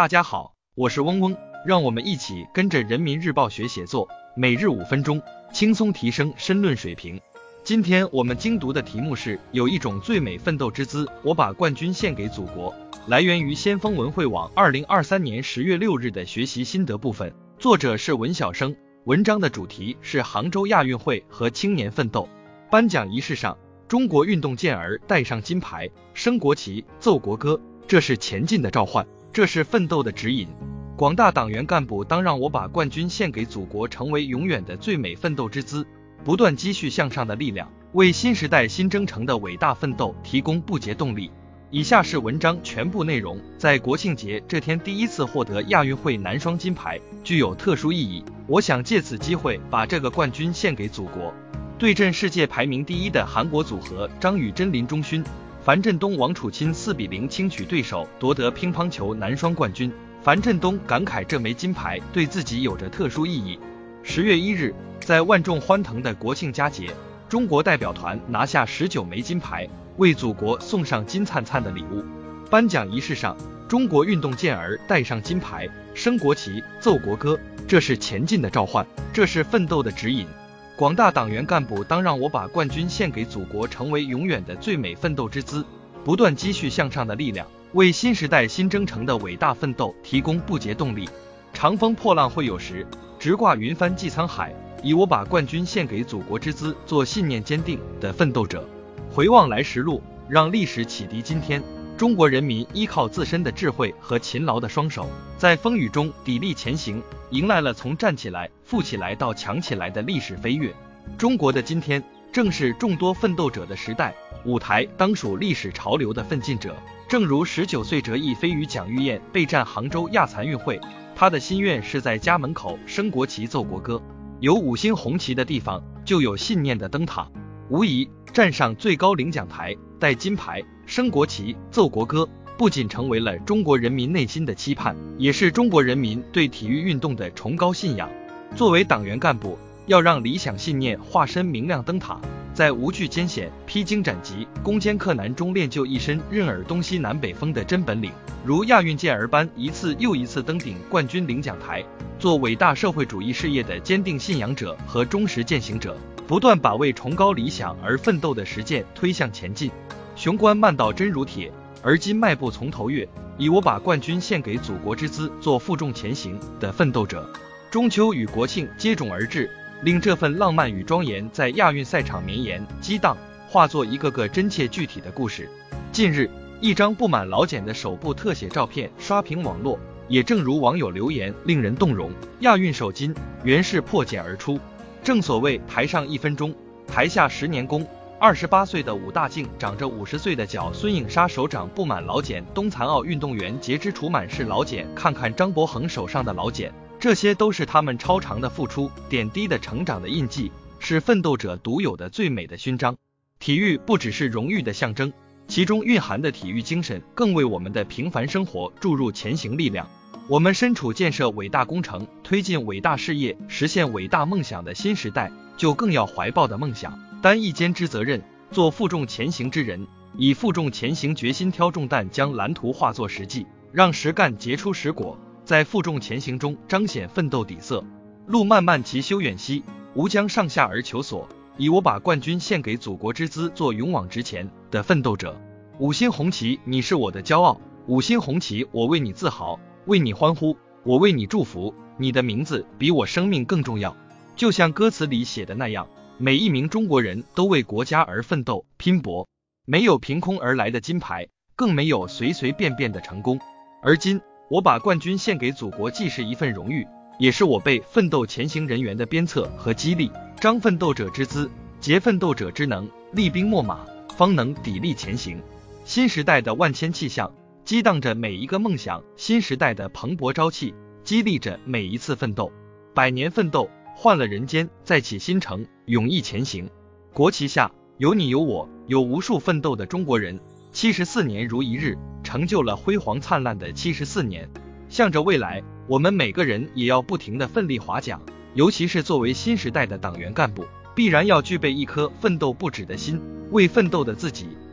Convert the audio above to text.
大家好，我是嗡嗡，让我们一起跟着人民日报学写作，每日五分钟，轻松提升申论水平。今天我们精读的题目是：有一种最美奋斗之姿，我把冠军献给祖国。来源于先锋文汇网二零二三年十月六日的学习心得部分，作者是文晓生。文章的主题是杭州亚运会和青年奋斗。颁奖仪式上，中国运动健儿戴上金牌，升国旗，奏国歌，这是前进的召唤。这是奋斗的指引。广大党员干部当让我把冠军献给祖国，成为永远的最美奋斗之姿，不断积蓄向上的力量，为新时代新征程的伟大奋斗提供不竭动力。以下是文章全部内容。在国庆节这天，第一次获得亚运会男双金牌，具有特殊意义。我想借此机会把这个冠军献给祖国。对阵世界排名第一的韩国组合张宇珍、林钟勋。樊振东、王楚钦四比零轻取对手，夺得乒乓球男双冠军。樊振东感慨这枚金牌对自己有着特殊意义。十月一日，在万众欢腾的国庆佳节，中国代表团拿下十九枚金牌，为祖国送上金灿灿的礼物。颁奖仪式上，中国运动健儿戴上金牌，升国旗，奏国歌，这是前进的召唤，这是奋斗的指引。广大党员干部当让我把冠军献给祖国，成为永远的最美奋斗之姿，不断积蓄向上的力量，为新时代新征程的伟大奋斗提供不竭动力。长风破浪会有时，直挂云帆济沧海。以我把冠军献给祖国之姿，做信念坚定的奋斗者。回望来时路，让历史启迪今天。中国人民依靠自身的智慧和勤劳的双手，在风雨中砥砺前行，迎来了从站起来、富起来到强起来的历史飞跃。中国的今天正是众多奋斗者的时代，舞台当属历史潮流的奋进者。正如十九岁折翼飞鱼蒋玉燕备战杭州亚残运会，她的心愿是在家门口升国旗、奏国歌。有五星红旗的地方，就有信念的灯塔。无疑，站上最高领奖台，戴金牌。升国旗、奏国歌，不仅成为了中国人民内心的期盼，也是中国人民对体育运动的崇高信仰。作为党员干部，要让理想信念化身明亮灯塔，在无惧艰险、披荆斩棘、攻坚克难中练就一身任尔东西南北风的真本领，如亚运健儿般一次又一次登顶冠军领奖台，做伟大社会主义事业的坚定信仰者和忠实践行者，不断把为崇高理想而奋斗的实践推向前进。雄关漫道真如铁，而今迈步从头越。以我把冠军献给祖国之姿，做负重前行的奋斗者。中秋与国庆接踵而至，令这份浪漫与庄严在亚运赛场绵延激荡，化作一个个真切具体的故事。近日，一张布满老茧的手部特写照片刷屏网络，也正如网友留言，令人动容。亚运首金原是破茧而出。正所谓台上一分钟，台下十年功。二十八岁的武大靖长着五十岁的脚，孙颖莎手掌布满老茧，冬残奥运动员截肢除满是老茧，看看张博恒手上的老茧，这些都是他们超长的付出，点滴的成长的印记，是奋斗者独有的最美的勋章。体育不只是荣誉的象征，其中蕴含的体育精神，更为我们的平凡生活注入前行力量。我们身处建设伟大工程、推进伟大事业、实现伟大梦想的新时代，就更要怀抱的梦想。担一肩之责任，做负重前行之人，以负重前行决心挑重担，将蓝图化作实际，让实干结出实果，在负重前行中彰显奋斗底色。路漫漫其修远兮，吾将上下而求索。以我把冠军献给祖国之姿，做勇往直前的奋斗者。五星红旗，你是我的骄傲；五星红旗，我为你自豪，为你欢呼，我为你祝福。你的名字比我生命更重要，就像歌词里写的那样。每一名中国人都为国家而奋斗拼搏，没有凭空而来的金牌，更没有随随便便的成功。而今，我把冠军献给祖国，既是一份荣誉，也是我辈奋斗前行人员的鞭策和激励。张奋斗者之姿，结奋斗者之能，厉兵秣马，方能砥砺前行。新时代的万千气象，激荡着每一个梦想；新时代的蓬勃朝气，激励着每一次奋斗。百年奋斗。换了人间，再起新程，勇毅前行。国旗下有你有我，有无数奋斗的中国人。七十四年如一日，成就了辉煌灿烂的七十四年。向着未来，我们每个人也要不停的奋力划桨。尤其是作为新时代的党员干部，必然要具备一颗奋斗不止的心，为奋斗的自己，